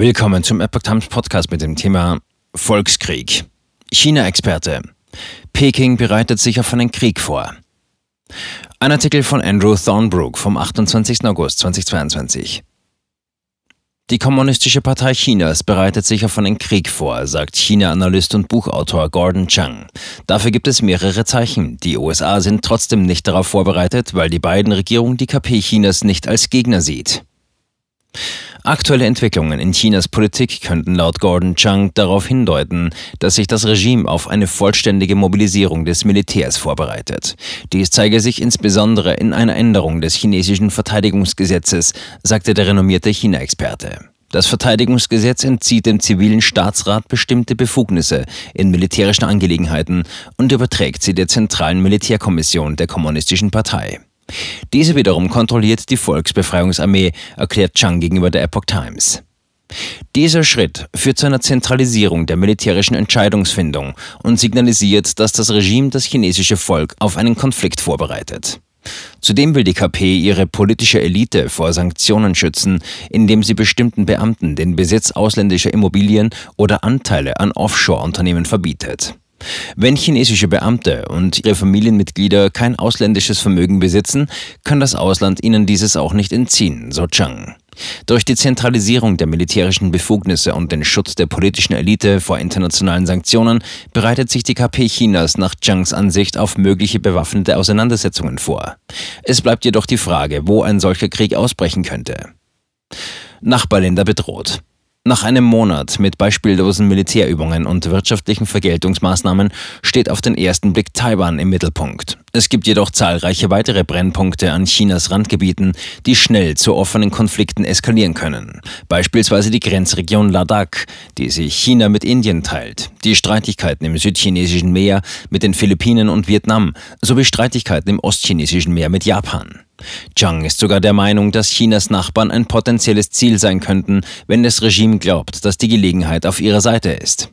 Willkommen zum Epoch Times Podcast mit dem Thema Volkskrieg. China-Experte. Peking bereitet sich auf einen Krieg vor. Ein Artikel von Andrew Thornbrook vom 28. August 2022. Die Kommunistische Partei Chinas bereitet sich auf einen Krieg vor, sagt China-Analyst und Buchautor Gordon Chang. Dafür gibt es mehrere Zeichen. Die USA sind trotzdem nicht darauf vorbereitet, weil die beiden Regierungen die KP Chinas nicht als Gegner sieht. Aktuelle Entwicklungen in Chinas Politik könnten laut Gordon Chang darauf hindeuten, dass sich das Regime auf eine vollständige Mobilisierung des Militärs vorbereitet. Dies zeige sich insbesondere in einer Änderung des chinesischen Verteidigungsgesetzes, sagte der renommierte China-Experte. Das Verteidigungsgesetz entzieht dem zivilen Staatsrat bestimmte Befugnisse in militärischen Angelegenheiten und überträgt sie der zentralen Militärkommission der Kommunistischen Partei. Diese wiederum kontrolliert die Volksbefreiungsarmee, erklärt Chang gegenüber der Epoch Times. Dieser Schritt führt zu einer Zentralisierung der militärischen Entscheidungsfindung und signalisiert, dass das Regime das chinesische Volk auf einen Konflikt vorbereitet. Zudem will die KP ihre politische Elite vor Sanktionen schützen, indem sie bestimmten Beamten den Besitz ausländischer Immobilien oder Anteile an Offshore-Unternehmen verbietet. Wenn chinesische Beamte und ihre Familienmitglieder kein ausländisches Vermögen besitzen, kann das Ausland ihnen dieses auch nicht entziehen, so Chang. Durch die Zentralisierung der militärischen Befugnisse und den Schutz der politischen Elite vor internationalen Sanktionen bereitet sich die KP Chinas nach Changs Ansicht auf mögliche bewaffnete Auseinandersetzungen vor. Es bleibt jedoch die Frage, wo ein solcher Krieg ausbrechen könnte. Nachbarländer bedroht. Nach einem Monat mit beispiellosen Militärübungen und wirtschaftlichen Vergeltungsmaßnahmen steht auf den ersten Blick Taiwan im Mittelpunkt. Es gibt jedoch zahlreiche weitere Brennpunkte an Chinas Randgebieten, die schnell zu offenen Konflikten eskalieren können. Beispielsweise die Grenzregion Ladakh, die sich China mit Indien teilt, die Streitigkeiten im südchinesischen Meer mit den Philippinen und Vietnam sowie Streitigkeiten im ostchinesischen Meer mit Japan. Chang ist sogar der Meinung, dass Chinas Nachbarn ein potenzielles Ziel sein könnten, wenn das Regime glaubt, dass die Gelegenheit auf ihrer Seite ist.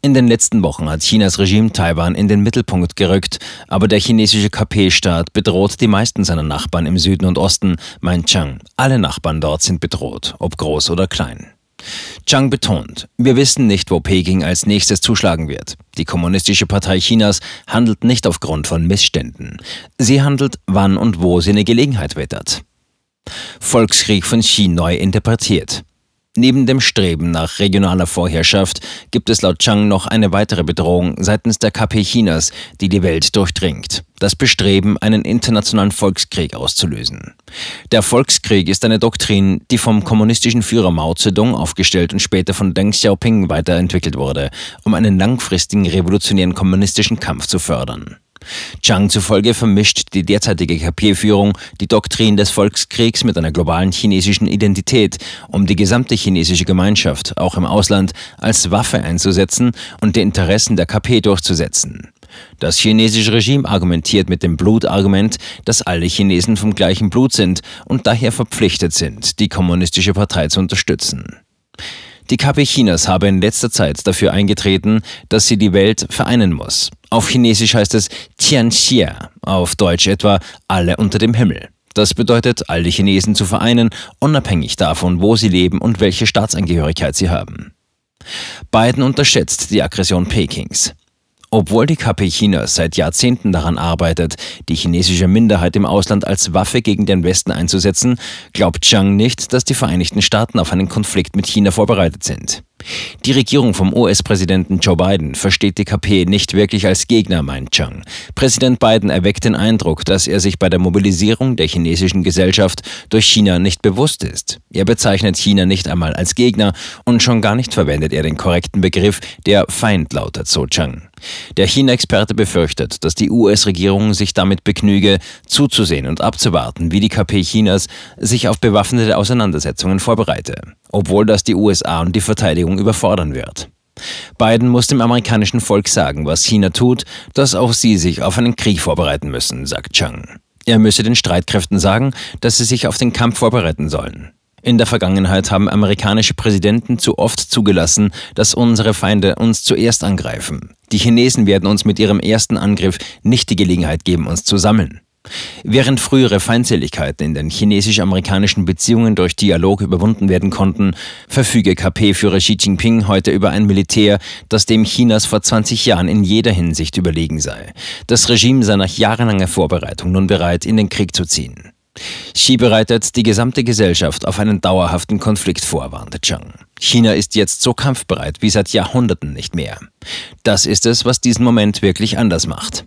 In den letzten Wochen hat Chinas Regime Taiwan in den Mittelpunkt gerückt, aber der chinesische KP-Staat bedroht die meisten seiner Nachbarn im Süden und Osten, meint Chang. Alle Nachbarn dort sind bedroht, ob groß oder klein. Chang betont, wir wissen nicht, wo Peking als nächstes zuschlagen wird. Die Kommunistische Partei Chinas handelt nicht aufgrund von Missständen. Sie handelt, wann und wo sie eine Gelegenheit wittert. Volkskrieg von Xi neu interpretiert. Neben dem Streben nach regionaler Vorherrschaft gibt es laut Chang noch eine weitere Bedrohung seitens der KP Chinas, die die Welt durchdringt. Das Bestreben, einen internationalen Volkskrieg auszulösen. Der Volkskrieg ist eine Doktrin, die vom kommunistischen Führer Mao Zedong aufgestellt und später von Deng Xiaoping weiterentwickelt wurde, um einen langfristigen revolutionären kommunistischen Kampf zu fördern. Chang zufolge vermischt die derzeitige KP-Führung die Doktrin des Volkskriegs mit einer globalen chinesischen Identität, um die gesamte chinesische Gemeinschaft, auch im Ausland, als Waffe einzusetzen und die Interessen der KP durchzusetzen. Das chinesische Regime argumentiert mit dem Blutargument, dass alle Chinesen vom gleichen Blut sind und daher verpflichtet sind, die kommunistische Partei zu unterstützen. Die KP Chinas habe in letzter Zeit dafür eingetreten, dass sie die Welt vereinen muss. Auf Chinesisch heißt es Tianxia, auf Deutsch etwa alle unter dem Himmel. Das bedeutet, alle Chinesen zu vereinen, unabhängig davon, wo sie leben und welche Staatsangehörigkeit sie haben. Biden unterschätzt die Aggression Pekings. Obwohl die KP Chinas seit Jahrzehnten daran arbeitet, die chinesische Minderheit im Ausland als Waffe gegen den Westen einzusetzen, glaubt Chang nicht, dass die Vereinigten Staaten auf einen Konflikt mit China vorbereitet sind. Die Regierung vom US-Präsidenten Joe Biden versteht die KP nicht wirklich als Gegner, meint Chang. Präsident Biden erweckt den Eindruck, dass er sich bei der Mobilisierung der chinesischen Gesellschaft durch China nicht bewusst ist. Er bezeichnet China nicht einmal als Gegner und schon gar nicht verwendet er den korrekten Begriff, der Feind lautet, so Chang. Der China-Experte befürchtet, dass die US-Regierung sich damit begnüge, zuzusehen und abzuwarten, wie die KP Chinas sich auf bewaffnete Auseinandersetzungen vorbereite, obwohl das die USA und die Verteidigung überfordern wird. Biden muss dem amerikanischen Volk sagen, was China tut, dass auch sie sich auf einen Krieg vorbereiten müssen, sagt Chang. Er müsse den Streitkräften sagen, dass sie sich auf den Kampf vorbereiten sollen. In der Vergangenheit haben amerikanische Präsidenten zu oft zugelassen, dass unsere Feinde uns zuerst angreifen. Die Chinesen werden uns mit ihrem ersten Angriff nicht die Gelegenheit geben, uns zu sammeln. Während frühere Feindseligkeiten in den chinesisch-amerikanischen Beziehungen durch Dialog überwunden werden konnten, verfüge KP-Führer Xi Jinping heute über ein Militär, das dem Chinas vor 20 Jahren in jeder Hinsicht überlegen sei. Das Regime sei nach jahrelanger Vorbereitung nun bereit, in den Krieg zu ziehen. Xi bereitet die gesamte Gesellschaft auf einen dauerhaften Konflikt vor, warnte Zhang. China ist jetzt so kampfbereit wie seit Jahrhunderten nicht mehr. Das ist es, was diesen Moment wirklich anders macht.